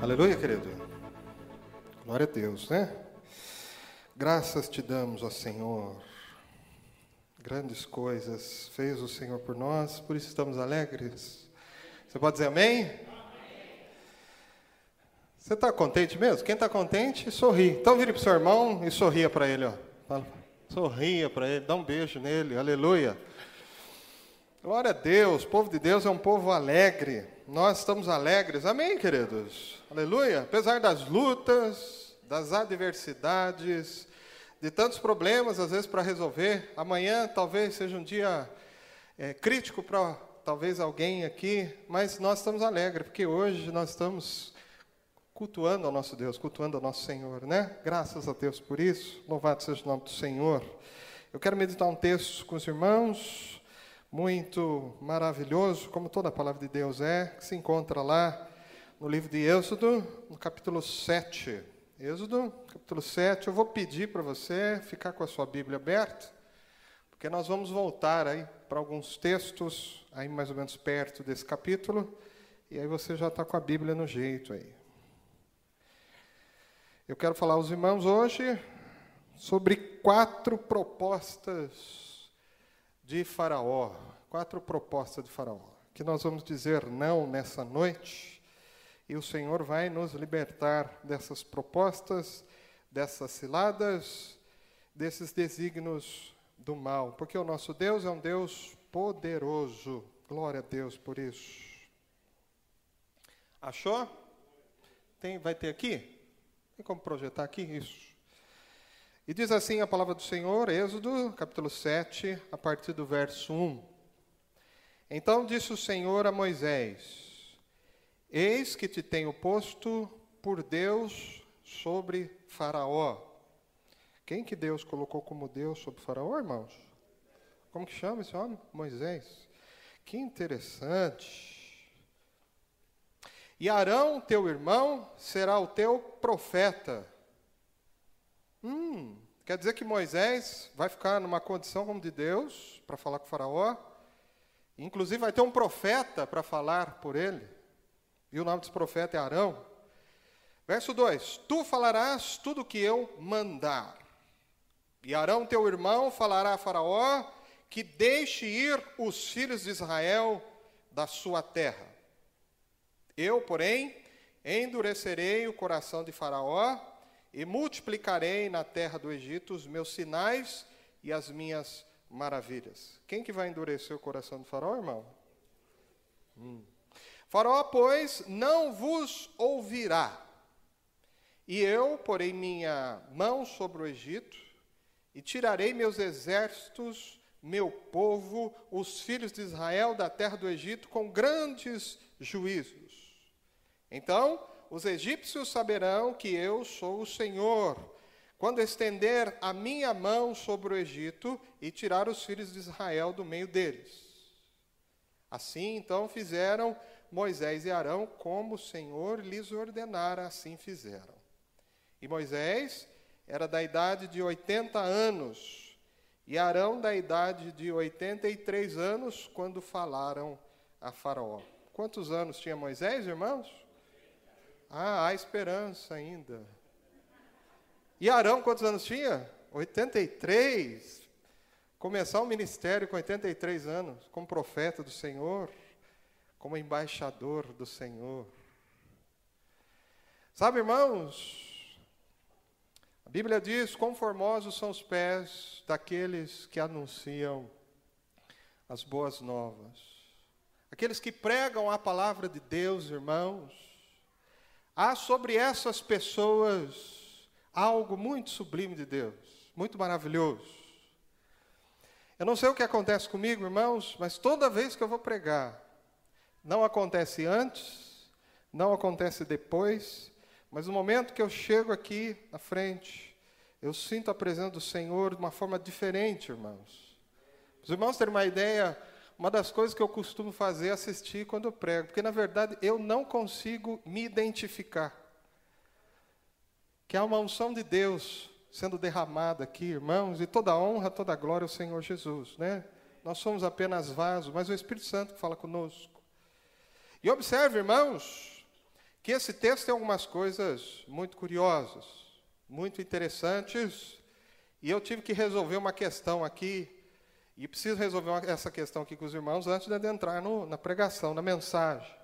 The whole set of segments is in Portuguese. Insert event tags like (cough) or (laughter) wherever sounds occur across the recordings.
Aleluia, querido. Glória a Deus, né? Graças te damos, ó Senhor. Grandes coisas fez o Senhor por nós, por isso estamos alegres. Você pode dizer amém? Você está contente mesmo? Quem está contente, sorri. Então vire para o seu irmão e sorria para ele. Ó. Fala, sorria para ele, dá um beijo nele. Aleluia. Glória a Deus, o povo de Deus é um povo alegre. Nós estamos alegres, amém, queridos? Aleluia. Apesar das lutas, das adversidades, de tantos problemas, às vezes, para resolver, amanhã talvez seja um dia é, crítico para talvez alguém aqui, mas nós estamos alegres, porque hoje nós estamos cultuando ao nosso Deus, cultuando ao nosso Senhor, né? Graças a Deus por isso. Louvado seja o nome do Senhor. Eu quero meditar um texto com os irmãos muito maravilhoso, como toda a palavra de Deus é, que se encontra lá no livro de Êxodo, no capítulo 7. Êxodo, capítulo 7. Eu vou pedir para você ficar com a sua Bíblia aberta, porque nós vamos voltar aí para alguns textos, aí mais ou menos perto desse capítulo, e aí você já está com a Bíblia no jeito aí. Eu quero falar aos irmãos hoje sobre quatro propostas de Faraó, quatro propostas de Faraó, que nós vamos dizer não nessa noite, e o Senhor vai nos libertar dessas propostas, dessas ciladas, desses desígnios do mal, porque o nosso Deus é um Deus poderoso. Glória a Deus por isso. Achou? Tem, vai ter aqui? Tem como projetar aqui? Isso. E diz assim a palavra do Senhor, Êxodo, capítulo 7, a partir do verso 1. Então disse o Senhor a Moisés: Eis que te tenho posto por Deus sobre Faraó. Quem que Deus colocou como Deus sobre Faraó, irmãos? Como que chama esse homem? Moisés. Que interessante. E Arão, teu irmão, será o teu profeta. Hum, quer dizer que Moisés vai ficar numa condição como de Deus para falar com o Faraó. Inclusive vai ter um profeta para falar por ele. E o nome desse profeta é Arão. Verso 2: Tu falarás tudo o que eu mandar. E Arão, teu irmão, falará a Faraó que deixe ir os filhos de Israel da sua terra. Eu, porém, endurecerei o coração de Faraó e multiplicarei na terra do Egito os meus sinais e as minhas maravilhas. Quem que vai endurecer o coração do faraó, irmão? Hum. Faraó, pois, não vos ouvirá. E eu porei minha mão sobre o Egito e tirarei meus exércitos, meu povo, os filhos de Israel da terra do Egito com grandes juízos. Então, os egípcios saberão que eu sou o Senhor, quando estender a minha mão sobre o Egito e tirar os filhos de Israel do meio deles. Assim, então, fizeram Moisés e Arão como o Senhor lhes ordenara, assim fizeram. E Moisés era da idade de 80 anos, e Arão da idade de 83 anos, quando falaram a Faraó. Quantos anos tinha Moisés, irmãos? Ah, há esperança ainda. E Arão, quantos anos tinha? 83. Começar o ministério com 83 anos, como profeta do Senhor, como embaixador do Senhor. Sabe, irmãos, a Bíblia diz: quão formosos são os pés daqueles que anunciam as boas novas. Aqueles que pregam a palavra de Deus, irmãos. Há sobre essas pessoas algo muito sublime de Deus, muito maravilhoso. Eu não sei o que acontece comigo, irmãos, mas toda vez que eu vou pregar, não acontece antes, não acontece depois, mas no momento que eu chego aqui na frente, eu sinto a presença do Senhor de uma forma diferente, irmãos. Os irmãos terem uma ideia, uma das coisas que eu costumo fazer é assistir quando eu prego, porque na verdade eu não consigo me identificar. Que há uma unção de Deus sendo derramada aqui, irmãos, e toda honra, toda glória ao Senhor Jesus, né? Nós somos apenas vasos, mas o Espírito Santo fala conosco. E observe, irmãos, que esse texto tem algumas coisas muito curiosas, muito interessantes, e eu tive que resolver uma questão aqui, e preciso resolver uma, essa questão aqui com os irmãos antes de adentrar no, na pregação, na mensagem.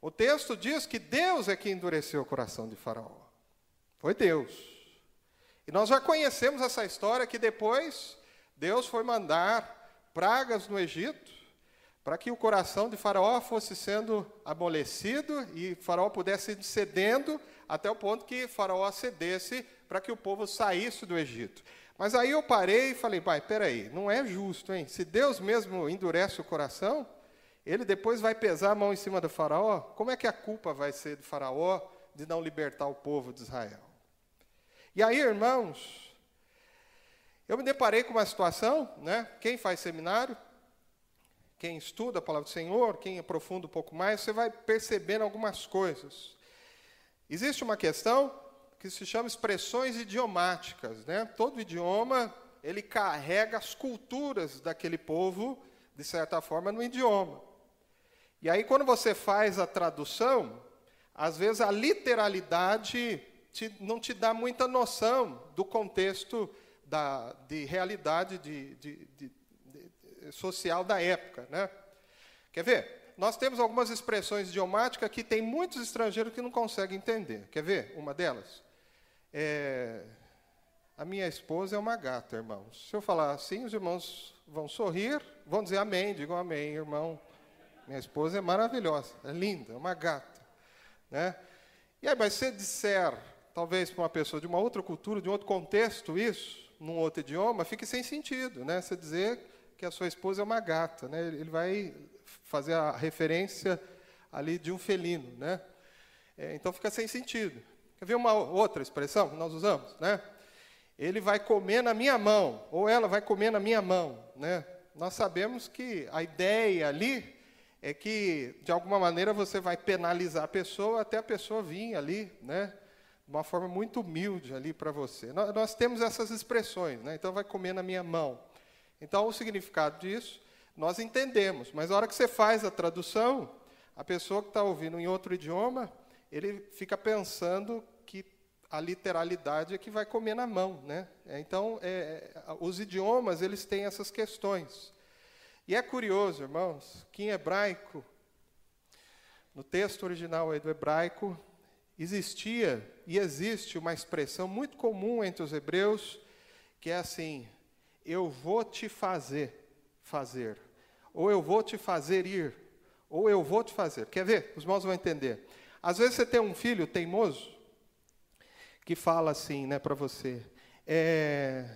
O texto diz que Deus é que endureceu o coração de Faraó. Foi Deus. E nós já conhecemos essa história que depois Deus foi mandar pragas no Egito para que o coração de Faraó fosse sendo amolecido e Faraó pudesse cedendo até o ponto que Faraó cedesse para que o povo saísse do Egito. Mas aí eu parei e falei, pai, peraí, não é justo, hein? Se Deus mesmo endurece o coração, ele depois vai pesar a mão em cima do faraó, como é que a culpa vai ser do faraó de não libertar o povo de Israel? E aí, irmãos, eu me deparei com uma situação, né? Quem faz seminário, quem estuda a palavra do Senhor, quem aprofunda um pouco mais, você vai percebendo algumas coisas. Existe uma questão que se chama expressões idiomáticas, né? Todo idioma ele carrega as culturas daquele povo de certa forma no idioma. E aí, quando você faz a tradução, às vezes a literalidade te, não te dá muita noção do contexto da, de realidade de, de, de, social da época. Né? Quer ver? Nós temos algumas expressões idiomáticas que tem muitos estrangeiros que não conseguem entender. Quer ver uma delas? É, a minha esposa é uma gata, irmãos. Se eu falar assim, os irmãos vão sorrir, vão dizer amém, digam amém, irmão. Minha esposa é maravilhosa, é linda, é uma gata. Né? E aí, mas se disser, talvez para uma pessoa de uma outra cultura, de um outro contexto, isso, num outro idioma, fique sem sentido. Né? Você dizer que a sua esposa é uma gata. Né? Ele vai fazer a referência ali de um felino. Né? É, então fica sem sentido. Quer ver uma outra expressão que nós usamos? Né? Ele vai comer na minha mão, ou ela vai comer na minha mão. Né? Nós sabemos que a ideia ali é que, de alguma maneira, você vai penalizar a pessoa até a pessoa vir ali, né? Uma forma muito humilde ali para você. Nós, nós, temos essas expressões, né? Então, vai comer na minha mão. Então, o significado disso, nós entendemos. Mas, na hora que você faz a tradução, a pessoa que está ouvindo em outro idioma, ele fica pensando que a literalidade é que vai comer na mão, né? Então, é, os idiomas, eles têm essas questões. E é curioso, irmãos, que em hebraico, no texto original do hebraico, existia e existe uma expressão muito comum entre os hebreus, que é assim: eu vou te fazer fazer, ou eu vou te fazer ir, ou eu vou te fazer. Quer ver? Os irmãos vão entender. Às vezes você tem um filho teimoso que fala assim, né, para você: é,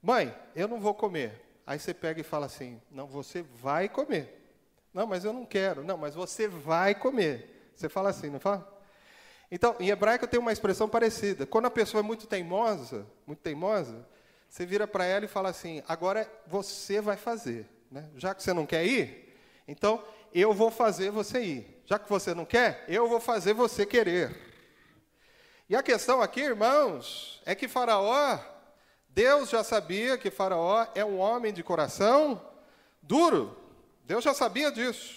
mãe, eu não vou comer. Aí você pega e fala assim: não, você vai comer. Não, mas eu não quero. Não, mas você vai comer. Você fala assim, não fala? Então, em hebraico tem uma expressão parecida. Quando a pessoa é muito teimosa, muito teimosa, você vira para ela e fala assim: agora você vai fazer. Né? Já que você não quer ir, então eu vou fazer você ir. Já que você não quer, eu vou fazer você querer. E a questão aqui, irmãos, é que Faraó Deus já sabia que Faraó é um homem de coração duro. Deus já sabia disso.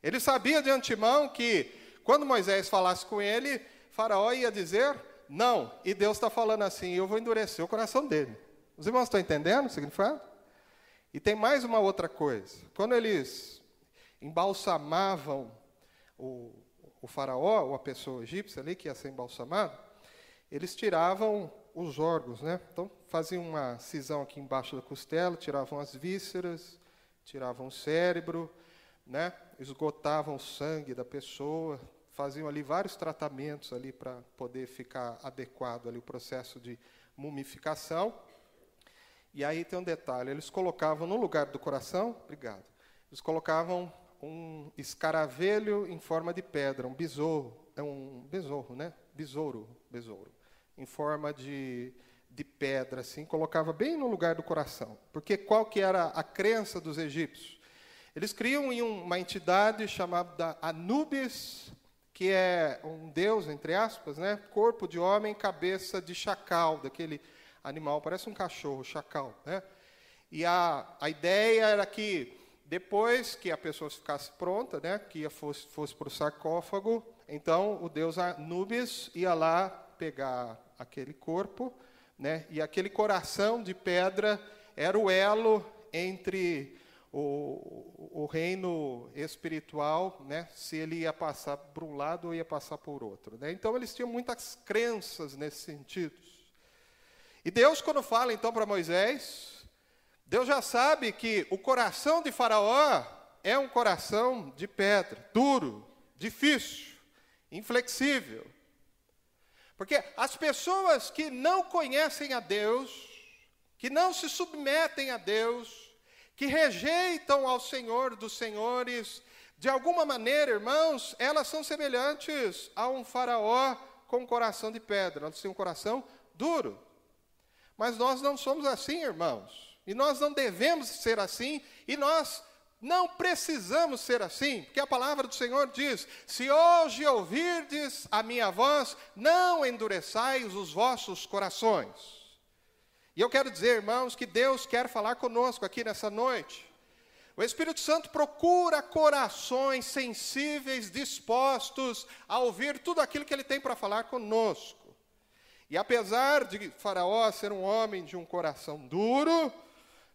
Ele sabia de antemão que, quando Moisés falasse com ele, Faraó ia dizer não. E Deus está falando assim: eu vou endurecer o coração dele. Os irmãos estão entendendo o significado? E tem mais uma outra coisa. Quando eles embalsamavam o, o faraó, ou a pessoa egípcia ali que ia ser embalsamada, eles tiravam os órgãos, né? Então faziam uma cisão aqui embaixo da costela, tiravam as vísceras, tiravam o cérebro, né? Esgotavam o sangue da pessoa, faziam ali vários tratamentos ali para poder ficar adequado ali o processo de mumificação. E aí tem um detalhe, eles colocavam no lugar do coração, obrigado. Eles colocavam um escaravelho em forma de pedra, um besouro, é um besouro, né? Besouro, besouro em forma de, de pedra, assim, colocava bem no lugar do coração. Porque qual que era a crença dos egípcios? Eles criam em uma entidade chamada Anubis, que é um deus, entre aspas, né? corpo de homem, cabeça de chacal, daquele animal, parece um cachorro, chacal. Né? E a, a ideia era que depois que a pessoa ficasse pronta, né, que fosse, fosse para o sarcófago, então o deus Anubis ia lá pegar aquele corpo, né? E aquele coração de pedra era o elo entre o, o reino espiritual, né? Se ele ia passar por um lado ou ia passar por outro, né? Então eles tinham muitas crenças nesse sentido. E Deus, quando fala então para Moisés, Deus já sabe que o coração de Faraó é um coração de pedra, duro, difícil, inflexível. Porque as pessoas que não conhecem a Deus, que não se submetem a Deus, que rejeitam ao Senhor dos Senhores, de alguma maneira, irmãos, elas são semelhantes a um faraó com um coração de pedra, elas têm um coração duro. Mas nós não somos assim, irmãos. E nós não devemos ser assim, e nós não precisamos ser assim, porque a palavra do Senhor diz: Se hoje ouvirdes a minha voz, não endureçais os vossos corações. E eu quero dizer, irmãos, que Deus quer falar conosco aqui nessa noite. O Espírito Santo procura corações sensíveis, dispostos a ouvir tudo aquilo que ele tem para falar conosco. E apesar de Faraó ser um homem de um coração duro,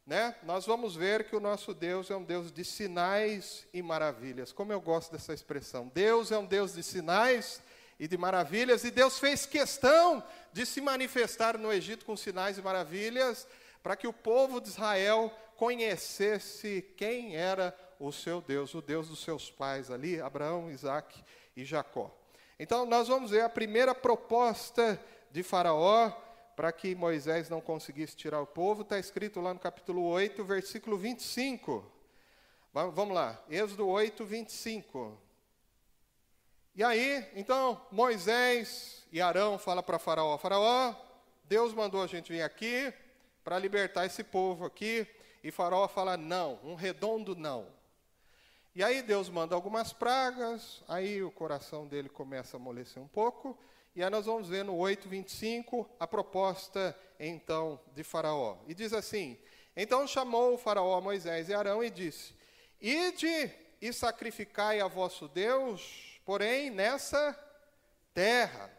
né, nós vamos ver que o nosso Deus é um Deus de sinais e maravilhas. Como eu gosto dessa expressão. Deus é um Deus de sinais e de maravilhas, e Deus fez questão de se manifestar no Egito com sinais e maravilhas, para que o povo de Israel conhecesse quem era o seu Deus, o Deus dos seus pais ali, Abraão, Isaac e Jacó. Então, nós vamos ver a primeira proposta de Faraó para que Moisés não conseguisse tirar o povo, está escrito lá no capítulo 8, versículo 25. Vamos lá, Êxodo 8, 25. E aí, então, Moisés e Arão falam para Faraó: Faraó, Deus mandou a gente vir aqui para libertar esse povo aqui. E Faraó fala: não, um redondo não. E aí Deus manda algumas pragas, aí o coração dele começa a amolecer um pouco, e aí nós vamos ver no 8:25 a proposta então de Faraó. E diz assim: Então chamou o Faraó Moisés e Arão e disse: Ide e sacrificai a vosso Deus, porém nessa terra.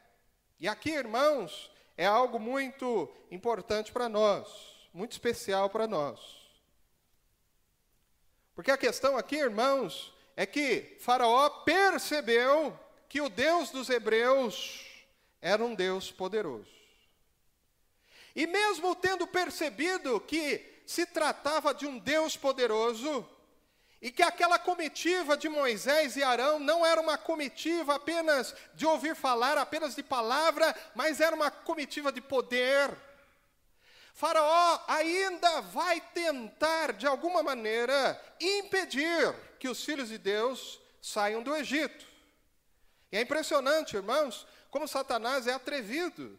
E aqui, irmãos, é algo muito importante para nós, muito especial para nós. Porque a questão aqui, irmãos, é que Faraó percebeu que o Deus dos hebreus era um Deus poderoso. E mesmo tendo percebido que se tratava de um Deus poderoso, e que aquela comitiva de Moisés e Arão não era uma comitiva apenas de ouvir falar, apenas de palavra, mas era uma comitiva de poder. Faraó ainda vai tentar, de alguma maneira, impedir que os filhos de Deus saiam do Egito. E é impressionante, irmãos, como Satanás é atrevido.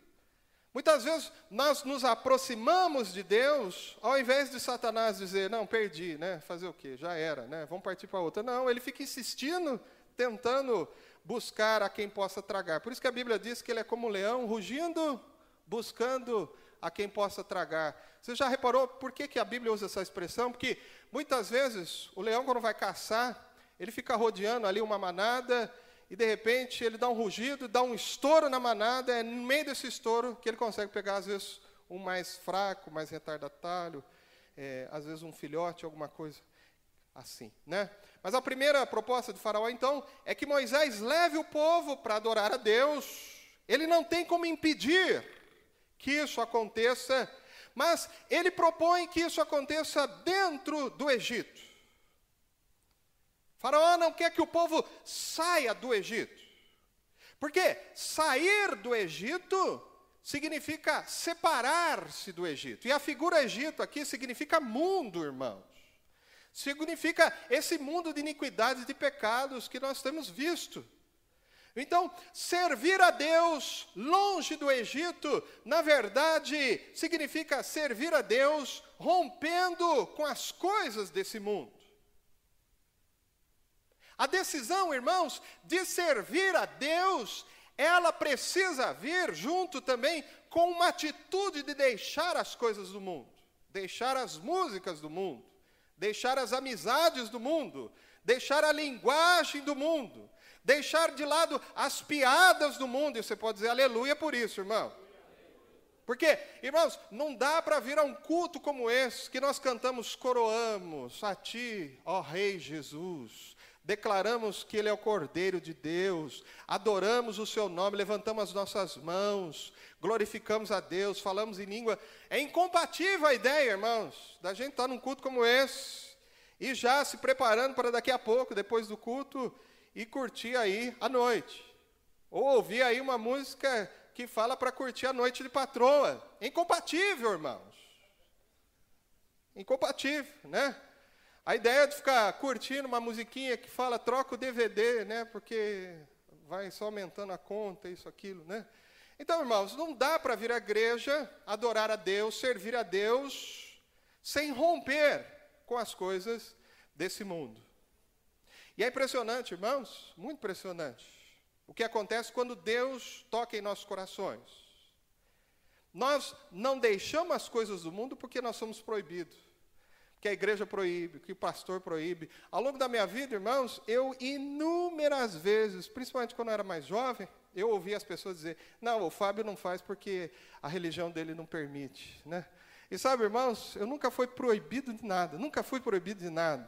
Muitas vezes nós nos aproximamos de Deus, ao invés de Satanás dizer, não, perdi, né? Fazer o quê? Já era, né? Vamos partir para outra. Não, ele fica insistindo, tentando buscar a quem possa tragar. Por isso que a Bíblia diz que ele é como um leão, rugindo, buscando a quem possa tragar. Você já reparou por que, que a Bíblia usa essa expressão? Porque muitas vezes o leão, quando vai caçar, ele fica rodeando ali uma manada e de repente ele dá um rugido, dá um estouro na manada, é no meio desse estouro que ele consegue pegar, às vezes, um mais fraco, mais retardatário, é, às vezes um filhote, alguma coisa assim, né? Mas a primeira proposta de Faraó, então, é que Moisés leve o povo para adorar a Deus. Ele não tem como impedir que isso aconteça, mas ele propõe que isso aconteça dentro do Egito. Faraó não quer que o povo saia do Egito. Porque sair do Egito significa separar-se do Egito. E a figura Egito aqui significa mundo, irmãos. Significa esse mundo de iniquidades e de pecados que nós temos visto. Então, servir a Deus longe do Egito, na verdade, significa servir a Deus rompendo com as coisas desse mundo. A decisão, irmãos, de servir a Deus, ela precisa vir junto também com uma atitude de deixar as coisas do mundo, deixar as músicas do mundo, deixar as amizades do mundo, deixar a linguagem do mundo, deixar de lado as piadas do mundo, e você pode dizer aleluia por isso, irmão. Porque, irmãos, não dá para vir a um culto como esse, que nós cantamos, coroamos a Ti, ó Rei Jesus, declaramos que Ele é o Cordeiro de Deus, adoramos o Seu nome, levantamos as nossas mãos, glorificamos a Deus, falamos em língua. É incompatível a ideia, irmãos, da gente estar num culto como esse, e já se preparando para daqui a pouco, depois do culto, e curtir aí a noite. Ou ouvir aí uma música que fala para curtir a noite de patroa. Incompatível, irmãos. Incompatível, né? A ideia de ficar curtindo uma musiquinha que fala troca o DVD, né? Porque vai só aumentando a conta, isso, aquilo, né? Então, irmãos, não dá para vir à igreja, adorar a Deus, servir a Deus, sem romper com as coisas desse mundo. E é impressionante, irmãos, muito impressionante. O que acontece quando Deus toca em nossos corações? Nós não deixamos as coisas do mundo porque nós somos proibidos. Que a igreja proíbe, que o pastor proíbe. Ao longo da minha vida, irmãos, eu inúmeras vezes, principalmente quando eu era mais jovem, eu ouvi as pessoas dizer: "Não, o Fábio não faz porque a religião dele não permite", né? E sabe, irmãos, eu nunca fui proibido de nada, nunca fui proibido de nada.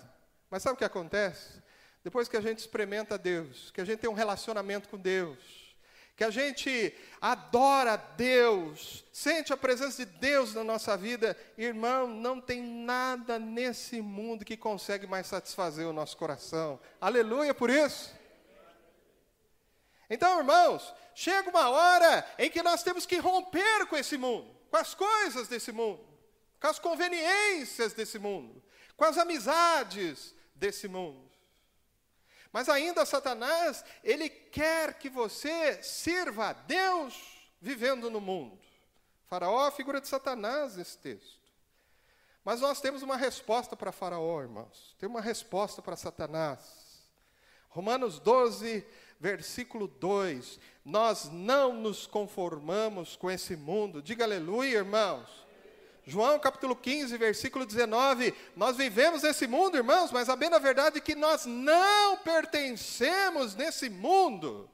Mas sabe o que acontece? Depois que a gente experimenta Deus, que a gente tem um relacionamento com Deus, que a gente adora Deus, sente a presença de Deus na nossa vida, irmão, não tem nada nesse mundo que consegue mais satisfazer o nosso coração. Aleluia por isso. Então, irmãos, chega uma hora em que nós temos que romper com esse mundo, com as coisas desse mundo, com as conveniências desse mundo, com as amizades desse mundo. Mas ainda Satanás, ele quer que você sirva a Deus vivendo no mundo. Faraó é a figura de Satanás nesse texto. Mas nós temos uma resposta para Faraó, irmãos. Tem uma resposta para Satanás. Romanos 12, versículo 2. Nós não nos conformamos com esse mundo. Diga aleluia, irmãos. João capítulo 15, versículo 19. Nós vivemos nesse mundo, irmãos, mas a bem na verdade é que nós não pertencemos nesse mundo.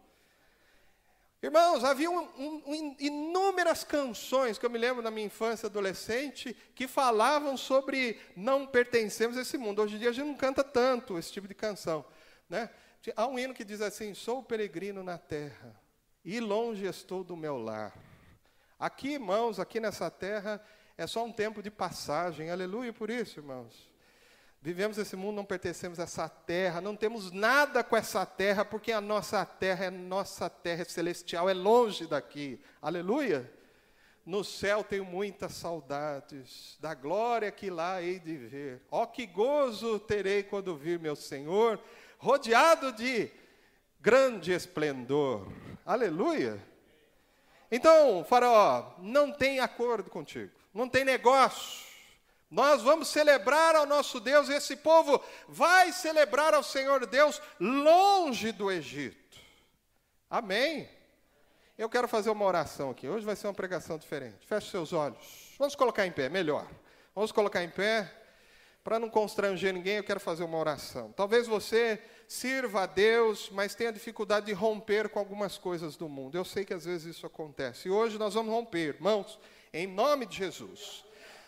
Irmãos, havia um, um, inúmeras canções que eu me lembro na minha infância adolescente que falavam sobre não pertencemos a esse mundo. Hoje em dia a gente não canta tanto esse tipo de canção. Né? Há um hino que diz assim: Sou peregrino na terra e longe estou do meu lar. Aqui, irmãos, aqui nessa terra, é só um tempo de passagem. Aleluia por isso, irmãos. Vivemos esse mundo, não pertencemos a essa terra, não temos nada com essa terra, porque a nossa terra é nossa terra celestial, é longe daqui. Aleluia. No céu tenho muitas saudades da glória que lá hei de ver. Ó oh, que gozo terei quando vir meu Senhor, rodeado de grande esplendor. Aleluia. Então, Faraó, não tem acordo contigo não tem negócio. Nós vamos celebrar ao nosso Deus, e esse povo vai celebrar ao Senhor Deus longe do Egito. Amém? Eu quero fazer uma oração aqui. Hoje vai ser uma pregação diferente. Feche seus olhos. Vamos colocar em pé, melhor. Vamos colocar em pé. Para não constranger ninguém, eu quero fazer uma oração. Talvez você sirva a Deus, mas tenha dificuldade de romper com algumas coisas do mundo. Eu sei que às vezes isso acontece. E hoje nós vamos romper, irmãos em nome de Jesus.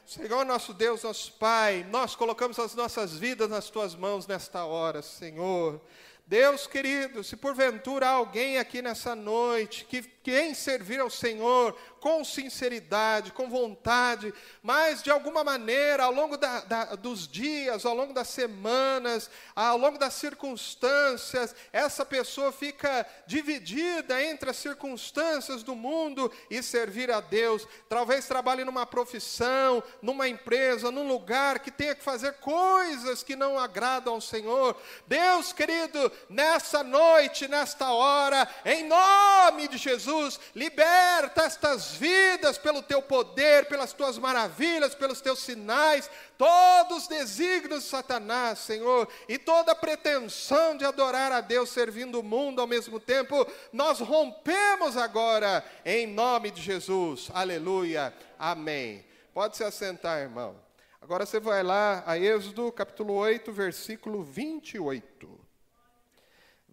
Senhor nosso Deus, nosso Pai, nós colocamos as nossas vidas nas tuas mãos nesta hora, Senhor. Deus querido, se porventura alguém aqui nessa noite que quem servir ao Senhor com sinceridade, com vontade, mas de alguma maneira, ao longo da, da, dos dias, ao longo das semanas, ao longo das circunstâncias, essa pessoa fica dividida entre as circunstâncias do mundo e servir a Deus. Talvez trabalhe numa profissão, numa empresa, num lugar que tenha que fazer coisas que não agradam ao Senhor. Deus querido, nessa noite, nesta hora, em nome de Jesus, liberta estas vidas pelo teu poder, pelas tuas maravilhas, pelos teus sinais, todos os desígnios de Satanás, Senhor, e toda pretensão de adorar a Deus servindo o mundo ao mesmo tempo, nós rompemos agora, em nome de Jesus. Aleluia. Amém. Pode se assentar, irmão. Agora você vai lá a Êxodo capítulo 8, versículo 28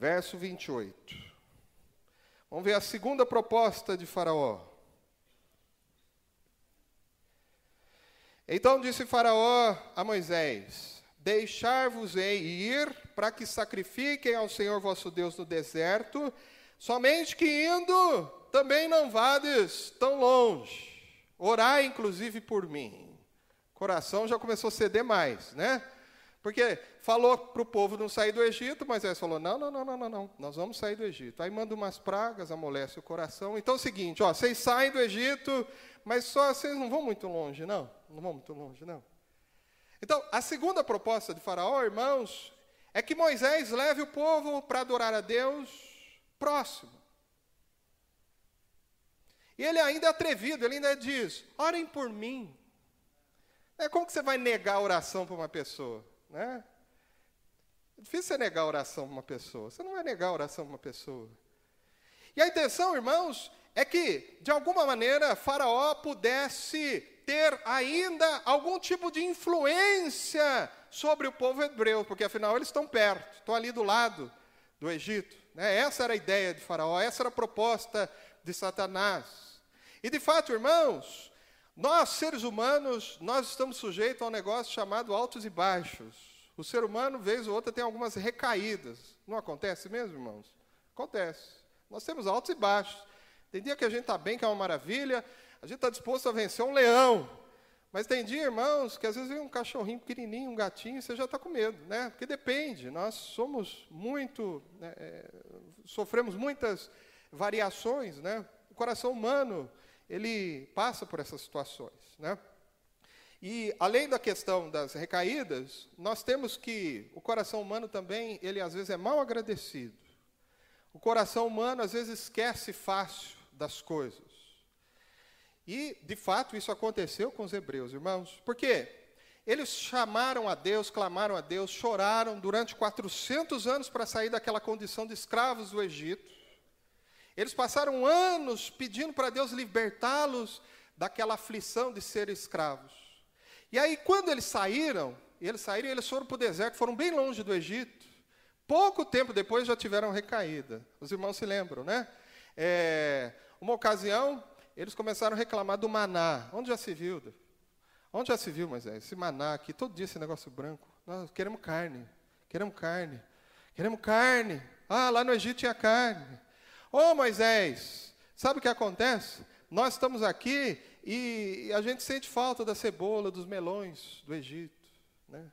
verso 28. Vamos ver a segunda proposta de Faraó. Então disse Faraó a Moisés: Deixar-vos-ei ir para que sacrifiquem ao Senhor vosso Deus no deserto, somente que indo também não vades tão longe. Orai inclusive por mim. O coração já começou a ceder mais, né? Porque falou para o povo não sair do Egito, Moisés falou: não, não, não, não, não, não, nós vamos sair do Egito. Aí manda umas pragas, amolece o coração. Então é o seguinte: ó, vocês saem do Egito, mas só vocês não vão muito longe, não. Não vão muito longe, não. Então, a segunda proposta de Faraó, irmãos, é que Moisés leve o povo para adorar a Deus próximo. E ele ainda é atrevido, ele ainda diz: orem por mim. É, como que você vai negar a oração para uma pessoa? Né? É difícil você negar a oração para uma pessoa. Você não vai negar a oração para uma pessoa. E a intenção, irmãos, é que, de alguma maneira, Faraó pudesse ter ainda algum tipo de influência sobre o povo hebreu, porque afinal eles estão perto, estão ali do lado do Egito. Né? Essa era a ideia de Faraó, essa era a proposta de Satanás. E de fato, irmãos, nós, seres humanos, nós estamos sujeitos a um negócio chamado altos e baixos. O ser humano, vez ou outra, tem algumas recaídas. Não acontece mesmo, irmãos? Acontece. Nós temos altos e baixos. Tem dia que a gente está bem, que é uma maravilha, a gente está disposto a vencer um leão. Mas tem dia, irmãos, que às vezes vem um cachorrinho pequenininho, um gatinho, você já está com medo, né? Porque depende, nós somos muito, né, é, sofremos muitas variações, né? O coração humano, ele passa por essas situações, né? E além da questão das recaídas, nós temos que o coração humano também, ele às vezes é mal agradecido. O coração humano às vezes esquece fácil das coisas. E, de fato, isso aconteceu com os hebreus, irmãos. Por quê? Eles chamaram a Deus, clamaram a Deus, choraram durante 400 anos para sair daquela condição de escravos do Egito. Eles passaram anos pedindo para Deus libertá-los daquela aflição de ser escravos. E aí, quando eles saíram, eles saíram e eles foram para o deserto, foram bem longe do Egito. Pouco tempo depois já tiveram recaída. Os irmãos se lembram, né? É, uma ocasião, eles começaram a reclamar do maná. Onde já se viu? Onde já se viu, Moisés? Esse maná aqui, todo dia esse negócio branco. Nós queremos carne, queremos carne, queremos carne. Ah, lá no Egito tinha carne. Ô oh, Moisés, sabe o que acontece? Nós estamos aqui e a gente sente falta da cebola, dos melões do Egito. Né?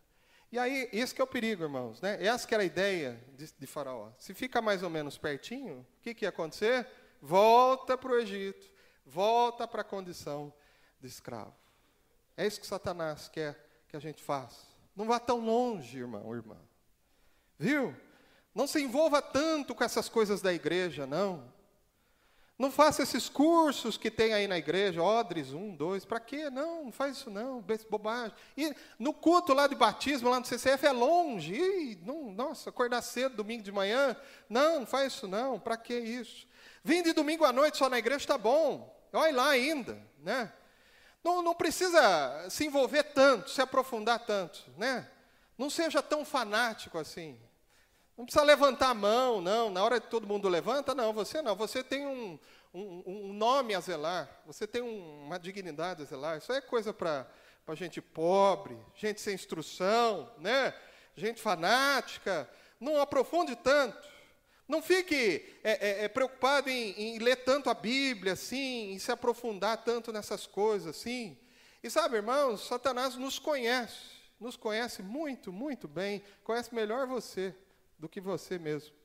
E aí, esse que é o perigo, irmãos. Né? Essa que era a ideia de, de Faraó. Se fica mais ou menos pertinho, o que, que ia acontecer? Volta para o Egito, volta para a condição de escravo. É isso que Satanás quer que a gente faça. Não vá tão longe, irmão, irmã. Viu? Não se envolva tanto com essas coisas da igreja, não. Não faça esses cursos que tem aí na igreja, odres, um, dois, para quê? Não, não faz isso não, bobagem. E no culto lá de batismo, lá no CCF, é longe. Não, nossa, acordar cedo, domingo de manhã. Não, não faz isso não, para que isso? Vim de domingo à noite só na igreja, está bom. Olha lá ainda, né? Não, não precisa se envolver tanto, se aprofundar tanto, né? Não seja tão fanático assim. Não precisa levantar a mão, não. Na hora que todo mundo levanta, não. Você não. Você tem um, um, um nome a zelar. Você tem um, uma dignidade a zelar. Isso é coisa para gente pobre, gente sem instrução, né? gente fanática. Não aprofunde tanto. Não fique é, é, é, preocupado em, em, ler tanto a Bíblia, assim, em se aprofundar tanto nessas coisas, assim. E sabe, irmãos, Satanás nos conhece, nos conhece muito, muito bem, conhece melhor você do que você mesmo.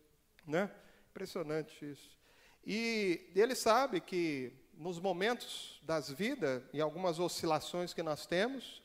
Né? Impressionante isso. E ele sabe que nos momentos das vidas, em algumas oscilações que nós temos,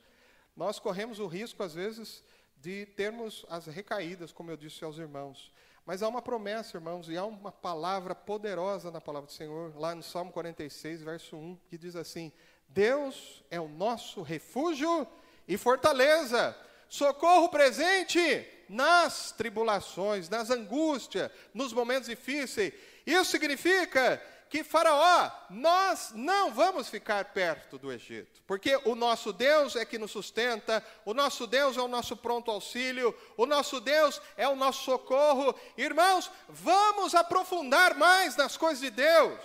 nós corremos o risco, às vezes, de termos as recaídas, como eu disse aos irmãos. Mas há uma promessa, irmãos, e há uma palavra poderosa na palavra do Senhor, lá no Salmo 46, verso 1, que diz assim: Deus é o nosso refúgio e fortaleza, socorro presente nas tribulações, nas angústias, nos momentos difíceis. Isso significa que Faraó, nós não vamos ficar perto do Egito, porque o nosso Deus é que nos sustenta, o nosso Deus é o nosso pronto auxílio, o nosso Deus é o nosso socorro. Irmãos, vamos aprofundar mais nas coisas de Deus.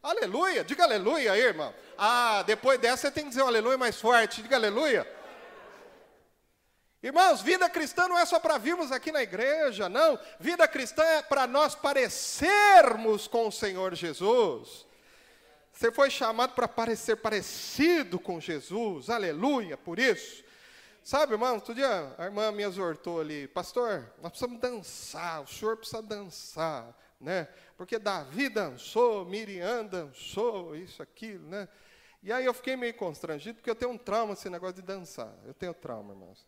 Aleluia, diga aleluia aí, irmão. Ah, depois dessa você tem que dizer um aleluia mais forte, diga aleluia. Irmãos, vida cristã não é só para virmos aqui na igreja, não. Vida cristã é para nós parecermos com o Senhor Jesus. Você foi chamado para parecer parecido com Jesus, aleluia, por isso. Sabe, irmão, outro dia a irmã me exortou ali, pastor, nós precisamos dançar, o senhor precisa dançar, né? Porque Davi dançou, Miriam dançou, isso, aquilo, né? E aí eu fiquei meio constrangido, porque eu tenho um trauma esse negócio de dançar. Eu tenho trauma, irmãos.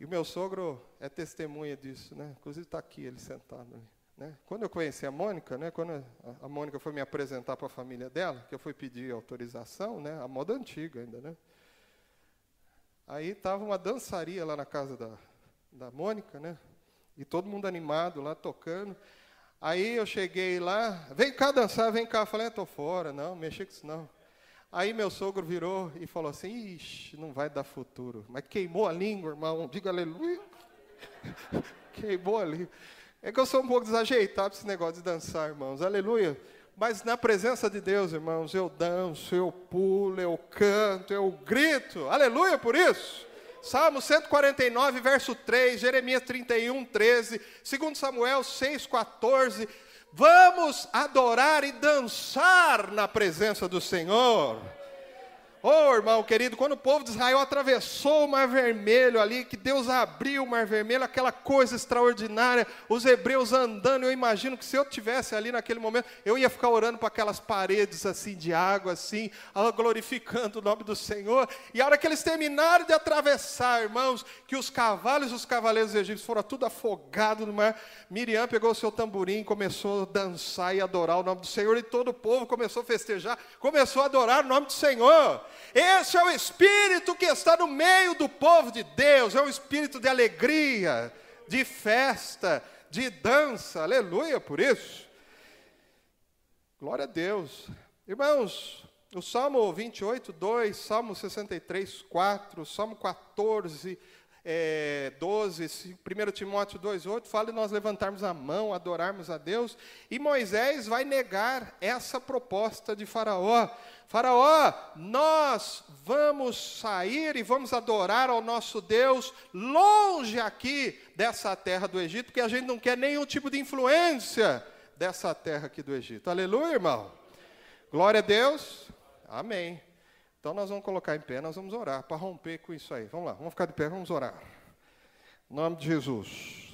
E o meu sogro é testemunha disso, né? Inclusive está aqui ele sentado ali. Né? Quando eu conheci a Mônica, né? Quando a Mônica foi me apresentar para a família dela, que eu fui pedir autorização, né? A moda antiga ainda, né? Aí estava uma dançaria lá na casa da, da Mônica, né? E todo mundo animado lá tocando. Aí eu cheguei lá, vem cá dançar, vem cá. Eu falei, estou fora, não, mexer com isso não. Aí meu sogro virou e falou assim: Ixi, não vai dar futuro. Mas queimou a língua, irmão. Diga aleluia. (laughs) queimou a língua. É que eu sou um pouco desajeitado esse negócio de dançar, irmãos. Aleluia. Mas na presença de Deus, irmãos, eu danço, eu pulo, eu canto, eu grito. Aleluia por isso. Salmo 149, verso 3, Jeremias 31, 13, 2 Samuel 6, 14. Vamos adorar e dançar na presença do Senhor. Oh, irmão querido, quando o povo de Israel atravessou o Mar Vermelho ali, que Deus abriu o Mar Vermelho, aquela coisa extraordinária, os hebreus andando, eu imagino que se eu tivesse ali naquele momento, eu ia ficar orando para aquelas paredes assim de água, assim, glorificando o nome do Senhor. E a hora que eles terminaram de atravessar, irmãos, que os cavalos e os cavaleiros egípcios foram tudo afogados no mar, Miriam pegou o seu tamborim, começou a dançar e adorar o nome do Senhor, e todo o povo começou a festejar, começou a adorar o nome do Senhor. Esse é o espírito que está no meio do povo de Deus, é um espírito de alegria, de festa, de dança, aleluia por isso. Glória a Deus. Irmãos, o Salmo 28, 2, Salmo 63, 4, Salmo 14, é, 12, 1 Timóteo 2, 8, fala de nós levantarmos a mão, adorarmos a Deus, e Moisés vai negar essa proposta de Faraó. Faraó, nós vamos sair e vamos adorar ao nosso Deus longe aqui dessa terra do Egito, porque a gente não quer nenhum tipo de influência dessa terra aqui do Egito. Aleluia, irmão. Glória a Deus. Amém. Então nós vamos colocar em pé, nós vamos orar para romper com isso aí. Vamos lá, vamos ficar de pé, vamos orar. Em nome de Jesus.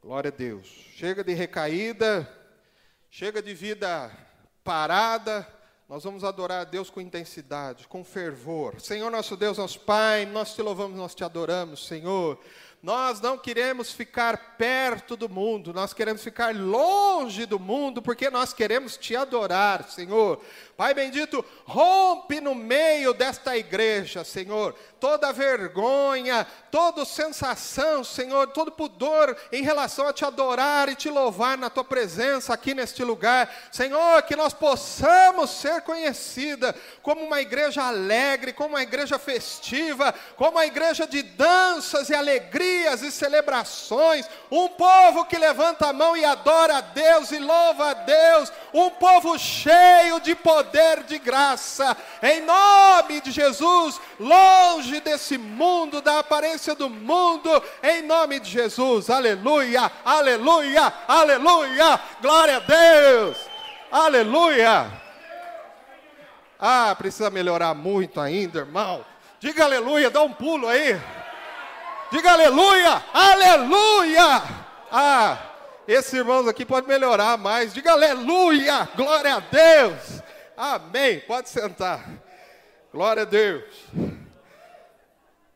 Glória a Deus. Chega de recaída, chega de vida parada. Nós vamos adorar a Deus com intensidade, com fervor. Senhor nosso Deus, nosso Pai, nós te louvamos, nós te adoramos, Senhor. Nós não queremos ficar perto do mundo, nós queremos ficar longe do mundo, porque nós queremos te adorar, Senhor. Pai bendito, rompe no meio desta igreja, Senhor, toda vergonha, toda sensação, Senhor, todo pudor em relação a te adorar e te louvar na tua presença aqui neste lugar. Senhor, que nós possamos ser conhecida como uma igreja alegre, como uma igreja festiva, como uma igreja de danças e alegrias e celebrações, um povo que levanta a mão e adora a Deus e louva a Deus, um povo cheio de poder de graça, em nome de Jesus, longe desse mundo, da aparência do mundo, em nome de Jesus, aleluia, aleluia, aleluia, glória a Deus, aleluia. Ah, precisa melhorar muito ainda, irmão. Diga aleluia, dá um pulo aí. Diga aleluia, aleluia. Ah, esses irmãos aqui pode melhorar mais. Diga aleluia, glória a Deus. Amém. Pode sentar. Glória a Deus.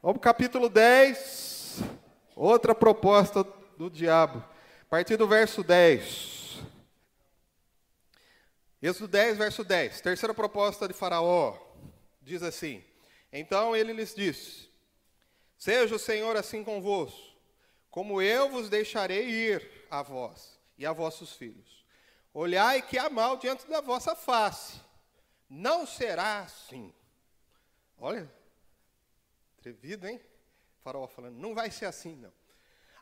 Vamos capítulo 10. Outra proposta do diabo. A partir do verso 10. Êxodo 10, verso 10. Terceira proposta de Faraó. Diz assim: Então ele lhes disse: Seja o Senhor assim convosco, como eu vos deixarei ir a vós e a vossos filhos: Olhai que há mal diante da vossa face. Não será assim. Olha, atrevido, hein? Faraó falando, não vai ser assim, não.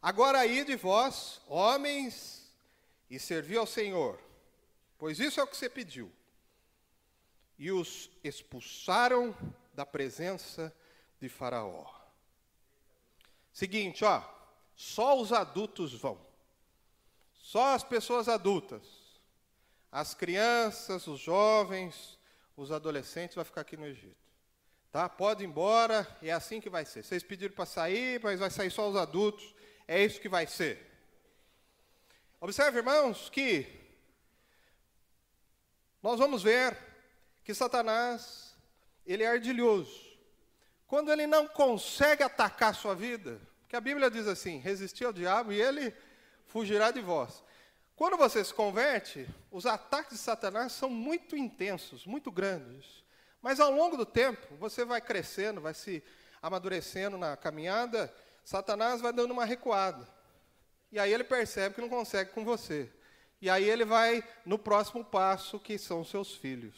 Agora aí de vós, homens, e servi ao Senhor, pois isso é o que você pediu. E os expulsaram da presença de Faraó. Seguinte, ó, só os adultos vão. Só as pessoas adultas. As crianças, os jovens, os adolescentes vão ficar aqui no Egito. Tá? Pode ir embora, é assim que vai ser. Vocês pediram para sair, mas vai sair só os adultos. É isso que vai ser. Observe, irmãos, que nós vamos ver que Satanás, ele é ardilhoso. Quando ele não consegue atacar a sua vida, que a Bíblia diz assim: resistir ao diabo e ele fugirá de vós. Quando você se converte, os ataques de Satanás são muito intensos, muito grandes. Mas ao longo do tempo, você vai crescendo, vai se amadurecendo na caminhada, Satanás vai dando uma recuada. E aí ele percebe que não consegue com você. E aí ele vai no próximo passo, que são seus filhos.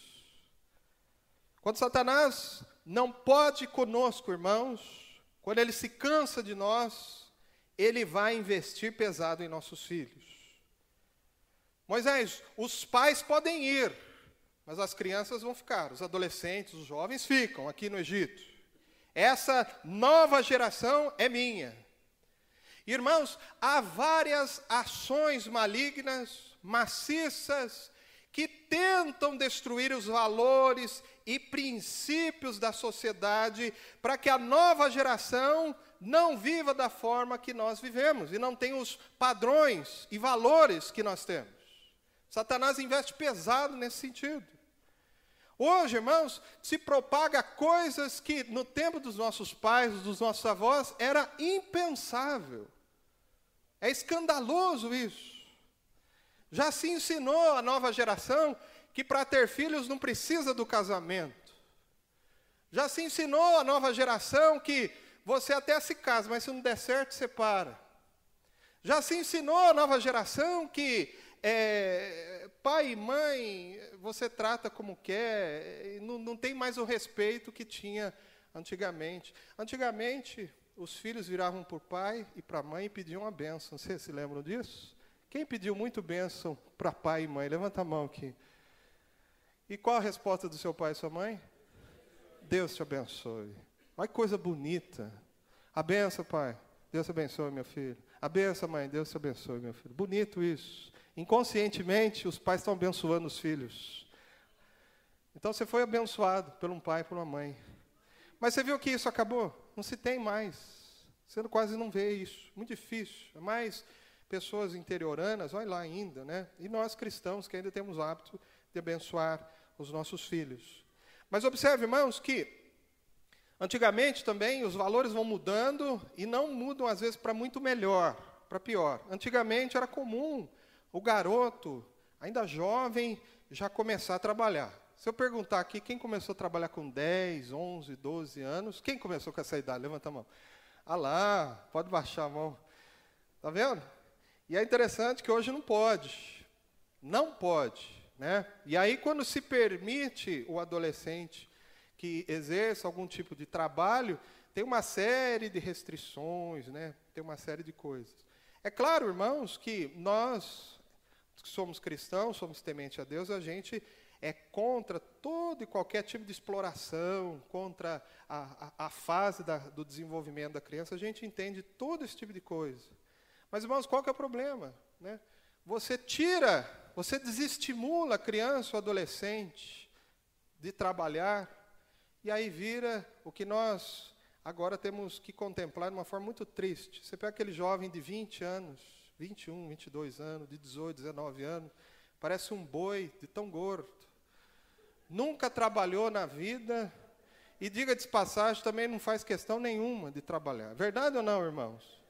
Quando Satanás não pode conosco, irmãos, quando ele se cansa de nós, ele vai investir pesado em nossos filhos. Moisés, os pais podem ir, mas as crianças vão ficar, os adolescentes, os jovens ficam aqui no Egito. Essa nova geração é minha. Irmãos, há várias ações malignas, maciças, que tentam destruir os valores e princípios da sociedade para que a nova geração não viva da forma que nós vivemos e não tenha os padrões e valores que nós temos. Satanás investe pesado nesse sentido. Hoje, irmãos, se propaga coisas que no tempo dos nossos pais, dos nossos avós, era impensável. É escandaloso isso. Já se ensinou a nova geração que para ter filhos não precisa do casamento. Já se ensinou a nova geração que você até se casa, mas se não der certo, separa. Já se ensinou a nova geração que é, pai e mãe, você trata como quer, não, não tem mais o respeito que tinha antigamente. Antigamente, os filhos viravam para o pai e para a mãe e pediam a bênção. Vocês se lembram disso? Quem pediu muito bênção para pai e mãe? Levanta a mão aqui. E qual a resposta do seu pai e sua mãe? Deus te abençoe. Olha que coisa bonita. A benção, pai. Deus te abençoe, meu filho. A benção, mãe. Deus te abençoe, meu filho. Bonito isso. Inconscientemente, os pais estão abençoando os filhos. Então você foi abençoado por um pai e por uma mãe. Mas você viu que isso acabou? Não se tem mais. Você quase não vê isso. Muito difícil. É mais pessoas interioranas, olha lá ainda, né? E nós cristãos que ainda temos o hábito de abençoar os nossos filhos. Mas observe, irmãos, que antigamente também os valores vão mudando e não mudam às vezes para muito melhor, para pior. Antigamente era comum o garoto, ainda jovem, já começar a trabalhar. Se eu perguntar aqui, quem começou a trabalhar com 10, 11, 12 anos? Quem começou com essa idade? Levanta a mão. Ah lá, pode baixar a mão. Está vendo? E é interessante que hoje não pode. Não pode. Né? E aí, quando se permite o adolescente que exerça algum tipo de trabalho, tem uma série de restrições, né? tem uma série de coisas. É claro, irmãos, que nós que somos cristãos, somos tementes a Deus, a gente é contra todo e qualquer tipo de exploração, contra a, a, a fase da, do desenvolvimento da criança, a gente entende todo esse tipo de coisa. Mas, irmãos, qual que é o problema? Né? Você tira, você desestimula a criança ou adolescente de trabalhar, e aí vira o que nós agora temos que contemplar de uma forma muito triste. Você pega aquele jovem de 20 anos, 21, 22 anos, de 18, 19 anos, parece um boi de tão gordo. Nunca trabalhou na vida e, diga de passagem, também não faz questão nenhuma de trabalhar. Verdade ou não, irmãos?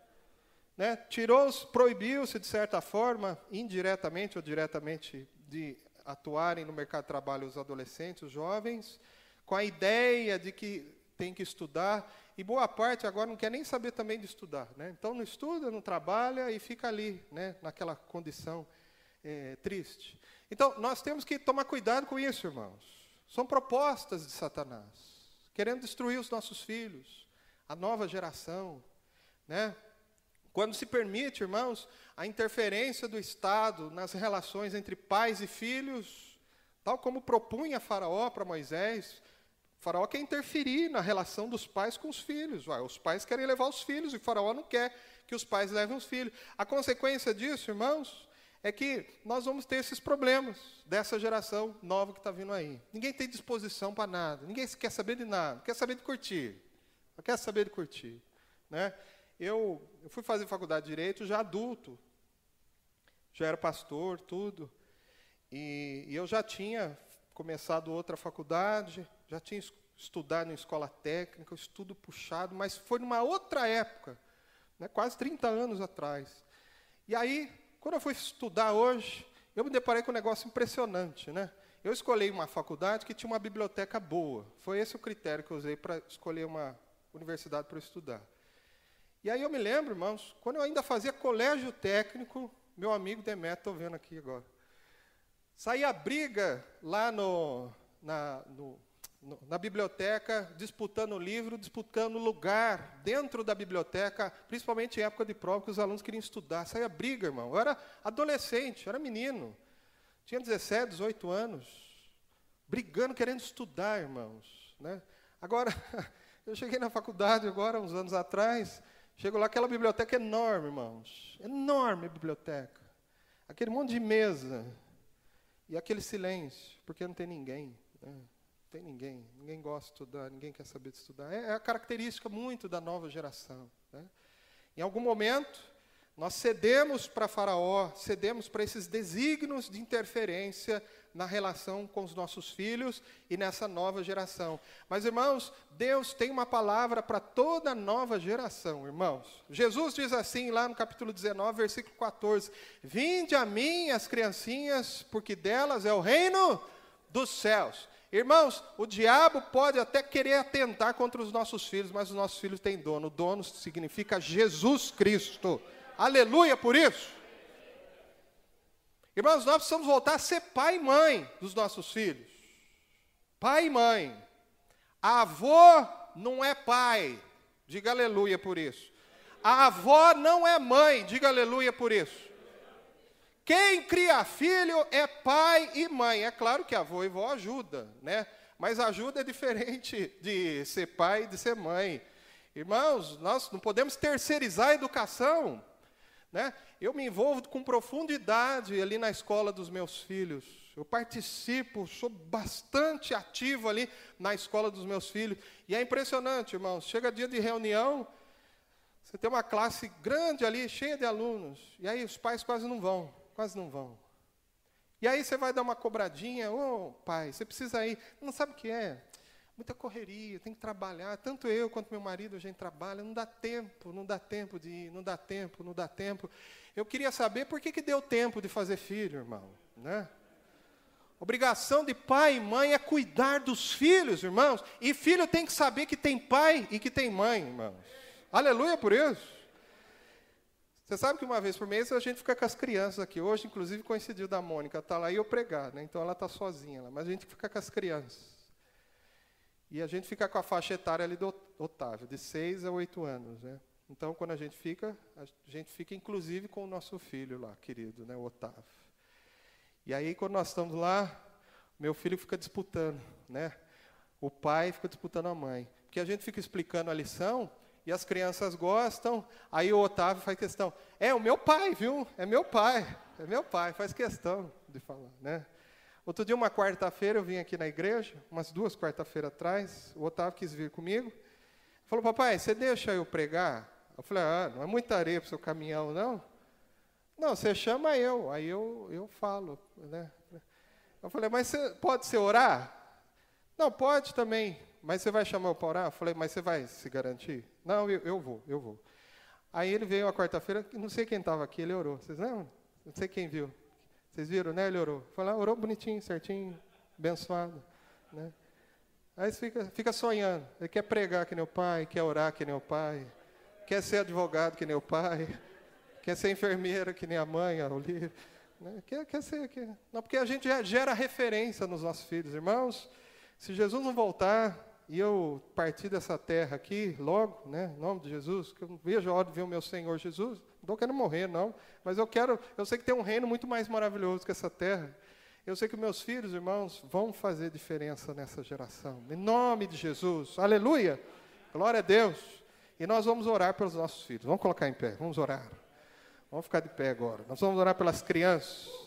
Né? Tirou, proibiu-se, de certa forma, indiretamente ou diretamente, de atuarem no mercado de trabalho os adolescentes, os jovens, com a ideia de que tem que estudar, e boa parte agora não quer nem saber também de estudar. Né? Então não estuda, não trabalha e fica ali, né, naquela condição é, triste. Então nós temos que tomar cuidado com isso, irmãos. São propostas de Satanás, querendo destruir os nossos filhos, a nova geração. Né? Quando se permite, irmãos, a interferência do Estado nas relações entre pais e filhos, tal como propunha Faraó para Moisés, faraó quer interferir na relação dos pais com os filhos. Os pais querem levar os filhos e faraó não quer que os pais levem os filhos. A consequência disso, irmãos, é que nós vamos ter esses problemas dessa geração nova que está vindo aí. Ninguém tem disposição para nada, ninguém quer saber de nada, quer saber de curtir. Quer saber de curtir. Né? Eu, eu fui fazer faculdade de Direito já adulto, já era pastor, tudo, e, e eu já tinha começado outra faculdade, já tinha estudado em escola técnica, estudo puxado, mas foi numa outra época, né, quase 30 anos atrás. E aí, quando eu fui estudar hoje, eu me deparei com um negócio impressionante. Né? Eu escolhi uma faculdade que tinha uma biblioteca boa. Foi esse o critério que eu usei para escolher uma universidade para estudar. E aí eu me lembro, irmãos, quando eu ainda fazia colégio técnico, meu amigo Demetrio, estou vendo aqui agora, saía briga lá no, na, no, na biblioteca, disputando livro, disputando lugar dentro da biblioteca, principalmente em época de prova, que os alunos queriam estudar. Saía briga, irmão. Eu era adolescente, eu era menino. Tinha 17, 18 anos. Brigando, querendo estudar, irmãos. Né? Agora, (laughs) eu cheguei na faculdade agora, uns anos atrás, chego lá, aquela biblioteca enorme, irmãos. Enorme biblioteca. Aquele monte de mesa. E aquele silêncio, porque não tem ninguém. Né? tem ninguém, ninguém gosta de estudar, ninguém quer saber de estudar. É, é a característica muito da nova geração. Né? Em algum momento, nós cedemos para Faraó, cedemos para esses desígnios de interferência na relação com os nossos filhos e nessa nova geração. Mas, irmãos, Deus tem uma palavra para toda nova geração, irmãos. Jesus diz assim, lá no capítulo 19, versículo 14: Vinde a mim, as criancinhas, porque delas é o reino dos céus. Irmãos, o diabo pode até querer atentar contra os nossos filhos, mas os nossos filhos têm dono. O dono significa Jesus Cristo. Aleluia por isso. Irmãos, nós precisamos voltar a ser pai e mãe dos nossos filhos. Pai e mãe. Avô não é pai. Diga aleluia por isso. A avó não é mãe. Diga aleluia por isso. Quem cria filho é pai e mãe. É claro que avô e vó ajuda, né? Mas ajuda é diferente (laughs) de ser pai e de ser mãe. Irmãos, nós não podemos terceirizar a educação. Né? Eu me envolvo com profundidade ali na escola dos meus filhos. Eu participo, sou bastante ativo ali na escola dos meus filhos. E é impressionante, irmãos. Chega dia de reunião, você tem uma classe grande ali, cheia de alunos. E aí os pais quase não vão quase não vão. E aí você vai dar uma cobradinha, ô oh, pai, você precisa ir. Não sabe o que é? Muita correria, tem que trabalhar. Tanto eu quanto meu marido, a gente trabalha, não dá tempo, não dá tempo de ir, não dá tempo, não dá tempo. Eu queria saber por que, que deu tempo de fazer filho, irmão. Né? Obrigação de pai e mãe é cuidar dos filhos, irmãos. E filho tem que saber que tem pai e que tem mãe, irmãos. Aleluia por isso. Você sabe que uma vez por mês a gente fica com as crianças aqui. Hoje, inclusive, coincidiu da Mônica estar tá lá e eu pregar, né? então ela está sozinha lá. Mas a gente fica com as crianças. E a gente fica com a faixa etária ali do Otávio, de 6 a 8 anos. Né? Então, quando a gente fica, a gente fica inclusive com o nosso filho lá, querido, né? o Otávio. E aí, quando nós estamos lá, meu filho fica disputando. Né? O pai fica disputando a mãe. Porque a gente fica explicando a lição e as crianças gostam. Aí o Otávio faz questão: é o meu pai, viu? É meu pai, é meu pai, faz questão de falar, né? Outro dia, uma quarta-feira, eu vim aqui na igreja, umas duas quarta-feiras atrás, o Otávio quis vir comigo. Falou, papai, você deixa eu pregar? Eu falei, ah, não é muita areia para o seu caminhão, não? Não, você chama eu, aí eu, eu falo, né? Eu falei, mas você, pode ser orar? Não, pode também. Mas você vai chamar eu para orar? Eu falei, mas você vai se garantir? Não, eu, eu vou, eu vou. Aí ele veio a quarta-feira, não sei quem estava aqui, ele orou. Vocês lembram? Não sei quem viu. Vocês viram, né? Ele orou. Foi lá, orou bonitinho, certinho, abençoado. Né? Aí fica, fica sonhando. Ele quer pregar que nem o pai, quer orar que nem o pai, quer ser advogado que nem o pai, (laughs) quer ser enfermeira que nem a mãe, a Olívia. Né? Quer, quer ser. Quer. Não, porque a gente gera referência nos nossos filhos. Irmãos, se Jesus não voltar e eu partir dessa terra aqui, logo, né, em nome de Jesus, que eu não vejo a hora de ver o meu Senhor Jesus, não estou querendo morrer, não, mas eu quero, eu sei que tem um reino muito mais maravilhoso que essa terra. Eu sei que meus filhos, irmãos, vão fazer diferença nessa geração. Em nome de Jesus. Aleluia. Glória a Deus. E nós vamos orar pelos nossos filhos. Vamos colocar em pé. Vamos orar. Vamos ficar de pé agora. Nós vamos orar pelas crianças.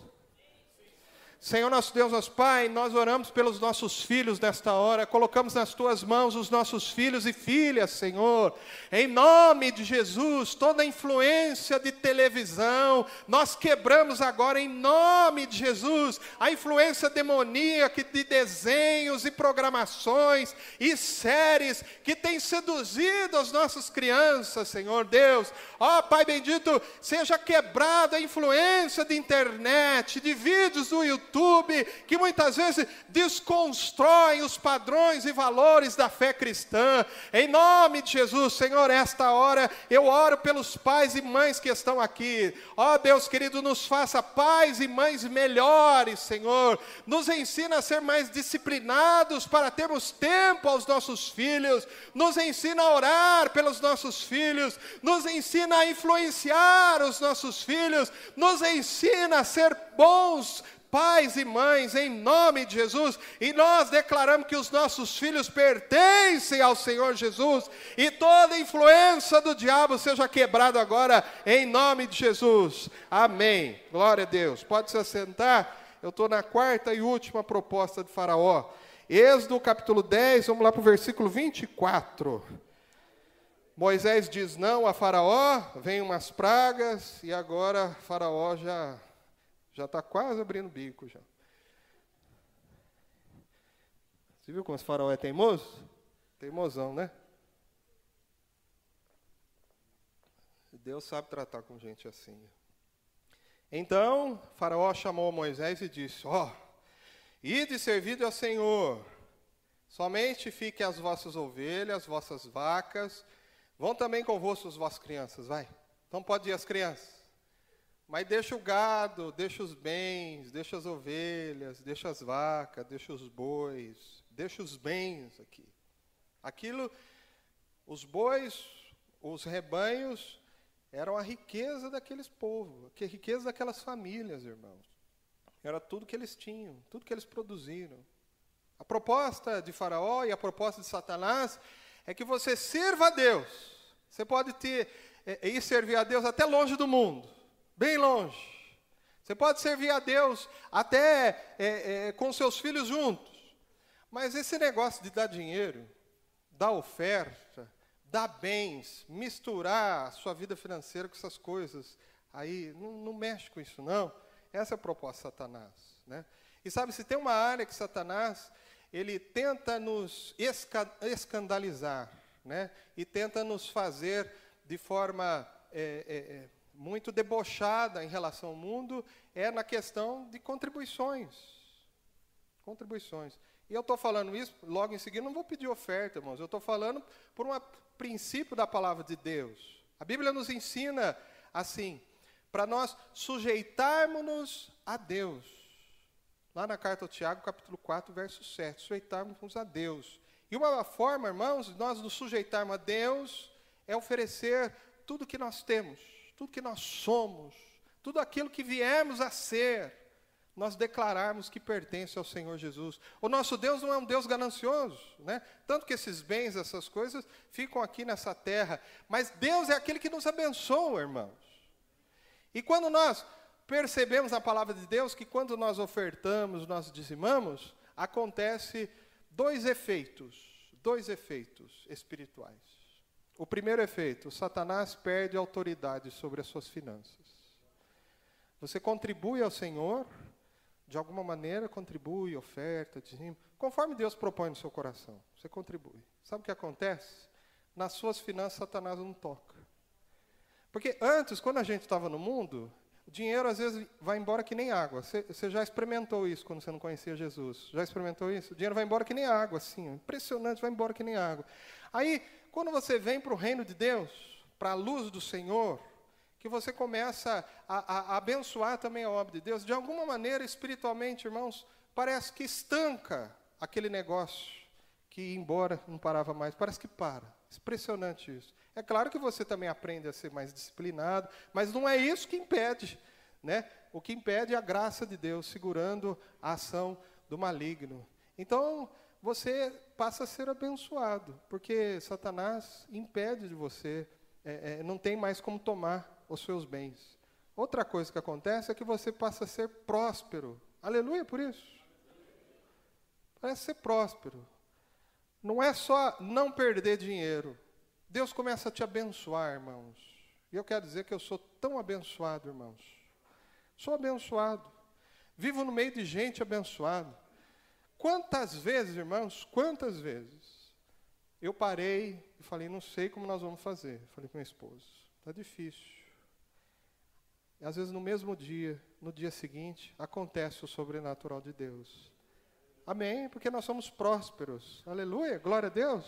Senhor nosso Deus, nosso Pai, nós oramos pelos nossos filhos nesta hora, colocamos nas tuas mãos os nossos filhos e filhas, Senhor, em nome de Jesus, toda influência de televisão, nós quebramos agora em nome de Jesus a influência demoníaca de desenhos e programações e séries que tem seduzido as nossas crianças, Senhor Deus, ó Pai bendito, seja quebrada a influência de internet, de vídeos do YouTube YouTube, que muitas vezes desconstroem os padrões e valores da fé cristã. Em nome de Jesus, Senhor, esta hora eu oro pelos pais e mães que estão aqui. Ó Deus querido, nos faça pais e mães melhores, Senhor. Nos ensina a ser mais disciplinados para termos tempo aos nossos filhos. Nos ensina a orar pelos nossos filhos. Nos ensina a influenciar os nossos filhos. Nos ensina a ser bons pais e mães, em nome de Jesus, e nós declaramos que os nossos filhos pertencem ao Senhor Jesus, e toda influência do diabo seja quebrada agora, em nome de Jesus. Amém. Glória a Deus. Pode se assentar. Eu estou na quarta e última proposta de Faraó. Êxodo capítulo 10, vamos lá para o versículo 24. Moisés diz não a Faraó, vem umas pragas, e agora Faraó já já está quase abrindo o bico já. Você viu como esse farol é teimoso? Teimosão, né? Deus sabe tratar com gente assim. Então, Faraó chamou Moisés e disse: Ó, oh, ide servido ao Senhor, somente fiquem as vossas ovelhas, as vossas vacas, vão também convosco as vossas crianças, vai. Então pode ir as crianças. Mas deixa o gado, deixa os bens, deixa as ovelhas, deixa as vacas, deixa os bois, deixa os bens aqui. Aquilo, os bois, os rebanhos, eram a riqueza daqueles povos, a riqueza daquelas famílias, irmãos. Era tudo que eles tinham, tudo que eles produziram. A proposta de Faraó e a proposta de Satanás é que você sirva a Deus. Você pode ter, é, ir servir a Deus até longe do mundo bem longe. Você pode servir a Deus até é, é, com seus filhos juntos. Mas esse negócio de dar dinheiro, dar oferta, dar bens, misturar a sua vida financeira com essas coisas, aí não, não mexe com isso não. Essa é a proposta de Satanás. Né? E sabe, se tem uma área que Satanás, ele tenta nos esca escandalizar, né? e tenta nos fazer de forma é, é, é muito debochada em relação ao mundo é na questão de contribuições. Contribuições. E eu estou falando isso, logo em seguida, não vou pedir oferta, irmãos. Eu estou falando por um princípio da palavra de Deus. A Bíblia nos ensina assim, para nós sujeitarmos-nos a Deus. Lá na carta ao Tiago, capítulo 4, verso 7. Sujeitarmos-nos a Deus. E uma forma, irmãos, de nós nos sujeitarmos a Deus é oferecer tudo que nós temos tudo que nós somos, tudo aquilo que viemos a ser, nós declararmos que pertence ao Senhor Jesus. O nosso Deus não é um Deus ganancioso, né? Tanto que esses bens, essas coisas ficam aqui nessa terra, mas Deus é aquele que nos abençoa, irmãos. E quando nós percebemos a palavra de Deus que quando nós ofertamos, nós dizimamos, acontece dois efeitos, dois efeitos espirituais. O primeiro efeito: Satanás perde autoridade sobre as suas finanças. Você contribui ao Senhor, de alguma maneira contribui, oferta, dizimo, conforme Deus propõe no seu coração. Você contribui. Sabe o que acontece? Nas suas finanças, Satanás não toca. Porque antes, quando a gente estava no mundo, dinheiro às vezes vai embora que nem água. Você, já experimentou isso quando você não conhecia Jesus? Já experimentou isso? O dinheiro vai embora que nem água, assim, impressionante, vai embora que nem água. Aí, quando você vem para o reino de Deus, para a luz do Senhor, que você começa a, a, a, abençoar também a obra de Deus, de alguma maneira, espiritualmente, irmãos, parece que estanca aquele negócio que, embora não parava mais, parece que para. Impressionante isso. É claro que você também aprende a ser mais disciplinado, mas não é isso que impede, né? O que impede é a graça de Deus segurando a ação do maligno. Então, você passa a ser abençoado, porque Satanás impede de você, é, é, não tem mais como tomar os seus bens. Outra coisa que acontece é que você passa a ser próspero. Aleluia por isso. Parece ser próspero. Não é só não perder dinheiro. Deus começa a te abençoar, irmãos. E eu quero dizer que eu sou tão abençoado, irmãos. Sou abençoado. Vivo no meio de gente abençoada. Quantas vezes, irmãos, quantas vezes eu parei e falei, não sei como nós vamos fazer. Falei com minha esposa, está difícil. E às vezes no mesmo dia, no dia seguinte, acontece o sobrenatural de Deus. Amém? Porque nós somos prósperos. Aleluia, glória a Deus.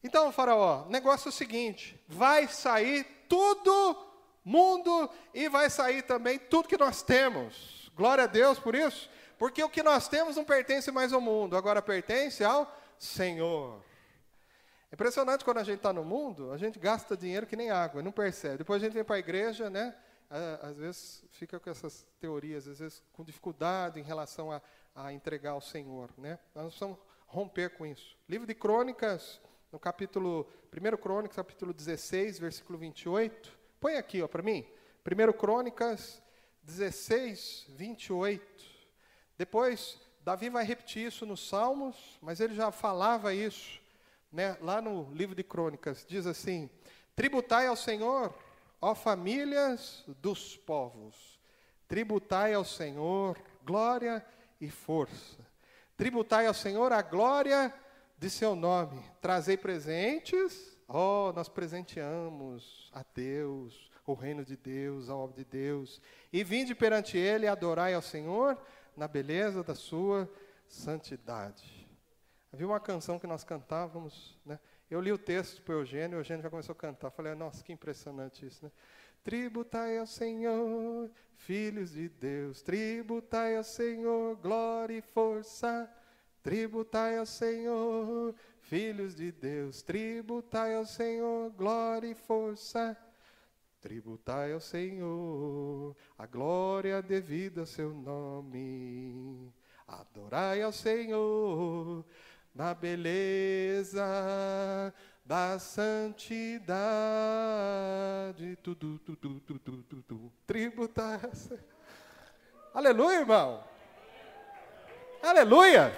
Então, Faraó, negócio é o seguinte: vai sair tudo mundo e vai sair também tudo que nós temos. Glória a Deus por isso, porque o que nós temos não pertence mais ao mundo, agora pertence ao Senhor. É impressionante quando a gente está no mundo, a gente gasta dinheiro que nem água, não percebe. Depois a gente vem para a igreja, né? às vezes fica com essas teorias, às vezes com dificuldade em relação a, a entregar ao Senhor. Né? Nós precisamos romper com isso. Livro de Crônicas, no capítulo, 1 Crônicas, capítulo 16, versículo 28. Põe aqui para mim. 1 Crônicas 16, 28. Depois, Davi vai repetir isso nos Salmos, mas ele já falava isso né, lá no livro de Crônicas. Diz assim: Tributai ao Senhor Ó famílias dos povos, tributai ao Senhor glória e força. Tributai ao Senhor a glória de seu nome. Trazei presentes. Oh, nós presenteamos a Deus, o reino de Deus, a obra de Deus. E vinde perante Ele e adorai ao Senhor na beleza da sua santidade. Havia uma canção que nós cantávamos, né? Eu li o texto para o Eugênio, o Eugênio já começou a cantar. Falei, nossa, que impressionante isso, né? Tributai ao Senhor, filhos de Deus, tributai ao Senhor, glória e força. Tributai ao Senhor, filhos de Deus, tributai ao Senhor, glória e força. Tributai ao Senhor, a glória devida ao seu nome. Adorai ao Senhor, na beleza da santidade. Tudo, tudo, tudo, tudo, tudo. Tributar. Aleluia, irmão. Aleluia.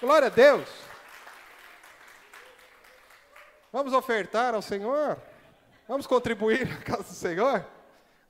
Glória a Deus. Vamos ofertar ao Senhor? Vamos contribuir na casa do Senhor?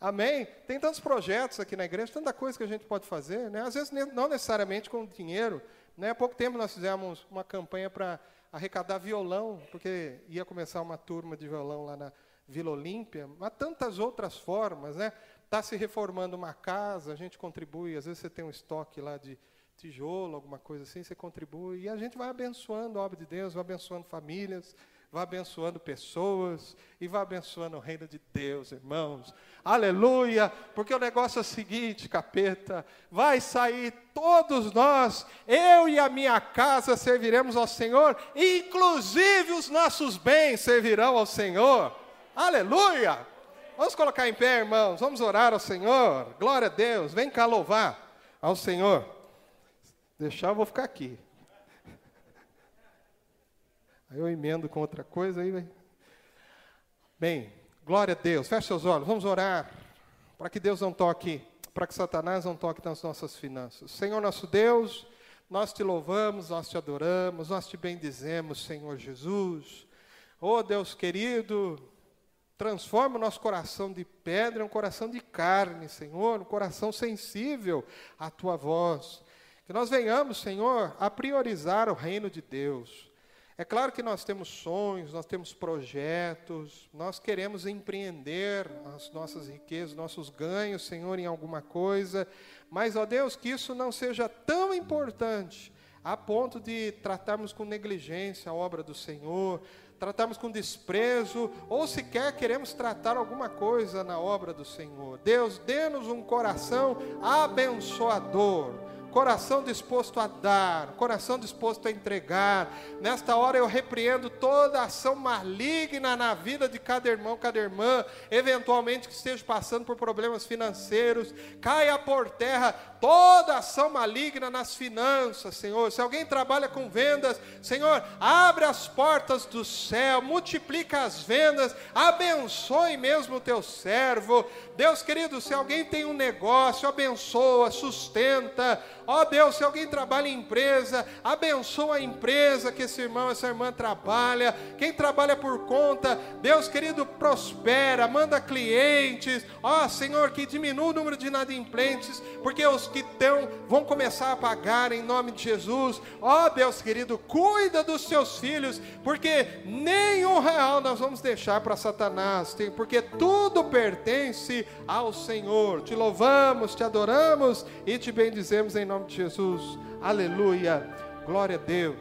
Amém? Tem tantos projetos aqui na igreja, tanta coisa que a gente pode fazer, né? Às vezes não necessariamente com dinheiro, né, há pouco tempo nós fizemos uma campanha para arrecadar violão, porque ia começar uma turma de violão lá na Vila Olímpia, mas tantas outras formas, né? Está se reformando uma casa, a gente contribui, às vezes você tem um estoque lá de tijolo, alguma coisa assim, você contribui, e a gente vai abençoando a obra de Deus, vai abençoando famílias, vai abençoando pessoas e vai abençoando o reino de Deus, irmãos. Aleluia! Porque o negócio é o seguinte, capeta: vai sair todos nós, eu e a minha casa serviremos ao Senhor, inclusive os nossos bens servirão ao Senhor. Aleluia! Vamos colocar em pé, irmãos, vamos orar ao Senhor. Glória a Deus, vem cá louvar ao Senhor. Deixar, eu vou ficar aqui. Eu emendo com outra coisa aí. Bem, glória a Deus. Feche seus olhos, vamos orar para que Deus não toque, para que Satanás não toque nas nossas finanças. Senhor nosso Deus, nós te louvamos, nós te adoramos, nós te bendizemos, Senhor Jesus. Oh Deus querido, transforma o nosso coração de pedra em um coração de carne, Senhor, um coração sensível à tua voz. Que nós venhamos, Senhor, a priorizar o reino de Deus É claro que nós temos sonhos, nós temos projetos, nós queremos empreender as nossas riquezas, nossos ganhos, Senhor, em alguma coisa, mas, ó Deus, que isso não seja tão importante a ponto de tratarmos com negligência a obra do Senhor, tratarmos com desprezo, ou sequer queremos tratar alguma coisa na obra do Senhor. Deus, dê-nos um coração abençoador coração disposto a dar, coração disposto a entregar. Nesta hora eu repreendo toda ação maligna na vida de cada irmão, cada irmã, eventualmente que esteja passando por problemas financeiros. Caia por terra toda ação maligna nas finanças, Senhor. Se alguém trabalha com vendas, Senhor, abre as portas do céu, multiplica as vendas, abençoe mesmo o teu servo. Deus querido, se alguém tem um negócio, abençoa, sustenta. Ó Deus, se alguém trabalha em empresa, abençoa a empresa que esse irmão, essa irmã trabalha. Quem trabalha por conta, Deus querido, prospera, manda clientes. Ó Senhor, que diminua o número de inadimplentes, porque os que estão vão começar a pagar em nome de Jesus. Ó Deus querido, cuida dos seus filhos, porque nenhum real nós vamos deixar para Satanás, porque tudo pertence ao Senhor. Te louvamos, te adoramos e te bendizemos em nome de Jesus. Aleluia. Glória a Deus.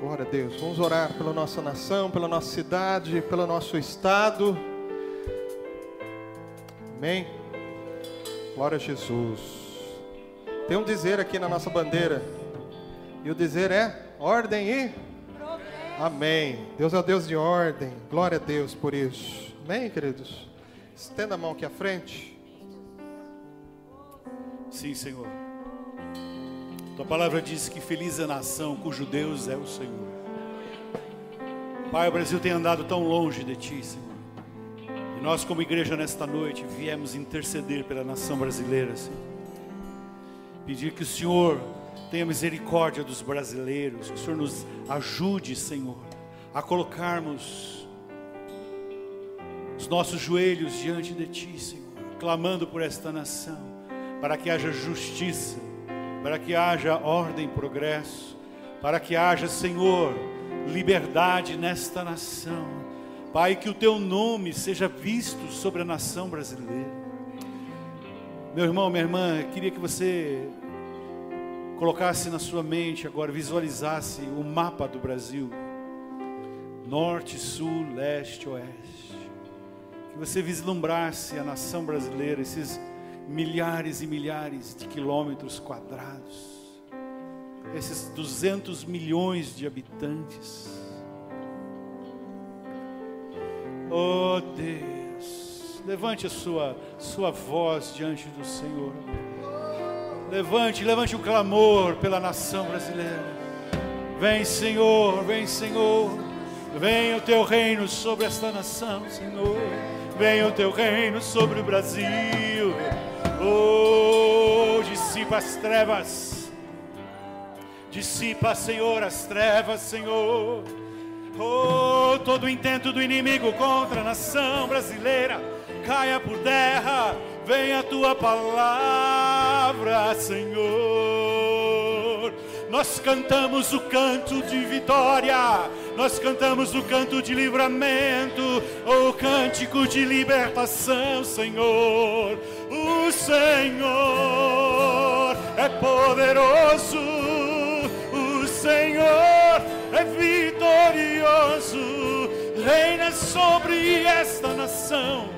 Glória a Deus. Vamos orar pela nossa nação, pela nossa cidade, pelo nosso estado. Amém. Glória a Jesus. Tem um dizer aqui na nossa bandeira. E o dizer é ordem e Amém. Deus é o Deus de ordem. Glória a Deus por isso. Amém, queridos. Estenda a mão aqui à frente. Sim, Senhor. Tua palavra diz que feliz é a nação cujo Deus é o Senhor. Pai, o Brasil tem andado tão longe de Ti, Senhor. E nós, como igreja, nesta noite, viemos interceder pela nação brasileira, Senhor. Pedir que o Senhor tenha misericórdia dos brasileiros, que o Senhor nos ajude, Senhor, a colocarmos os nossos joelhos diante de Ti, Senhor, clamando por esta nação, para que haja justiça, para que haja ordem e progresso, para que haja, Senhor, liberdade nesta nação. Pai, que o Teu nome seja visto sobre a nação brasileira. Meu irmão, minha irmã, queria que você colocasse na sua mente agora, visualizasse o mapa do Brasil: norte, sul, leste, oeste. Que você vislumbrasse a nação brasileira, esses milhares e milhares de quilômetros quadrados, esses 200 milhões de habitantes. Oh Deus, levante a sua, sua voz diante do Senhor. Levante, levante o clamor pela nação brasileira. Vem, Senhor, vem, Senhor. Venha o teu reino sobre esta nação, Senhor venha o teu reino sobre o Brasil. Oh, dissipa as trevas, dissipa, Senhor, as trevas, Senhor. Oh, todo o intento do inimigo contra a nação brasileira caia por terra. Venha a tua palavra, Senhor. Nós cantamos o canto de vitória nós cantamos o canto de livramento, o cântico de libertação, Senhor. O Senhor é poderoso, o Senhor é vitorioso, reina sobre esta nação,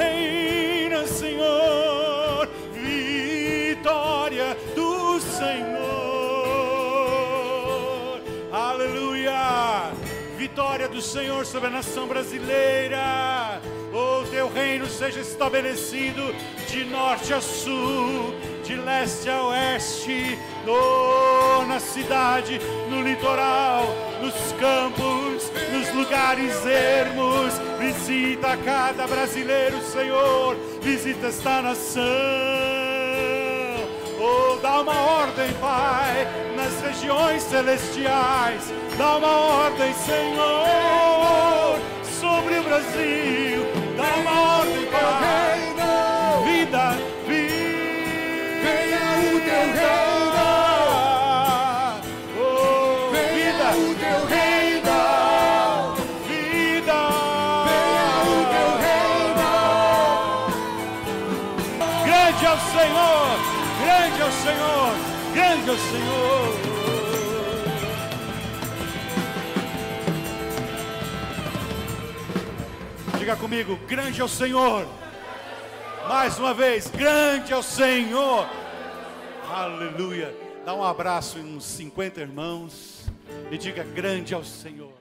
reina, Senhor, vitória do Senhor. vitória do Senhor sobre a nação brasileira. O teu reino seja estabelecido de norte a sul, de leste a oeste, na cidade, no litoral, nos campos, nos lugares ermos. Visita cada brasileiro, Senhor. Visita esta nação. Oh, dá uma ordem, Pai, nas regiões celestiais Dá uma ordem, Senhor, sobre o Brasil. Diga comigo, grande é o Senhor. Mais uma vez, grande é o Senhor. Aleluia. Dá um abraço em uns 50 irmãos e diga: grande é o Senhor.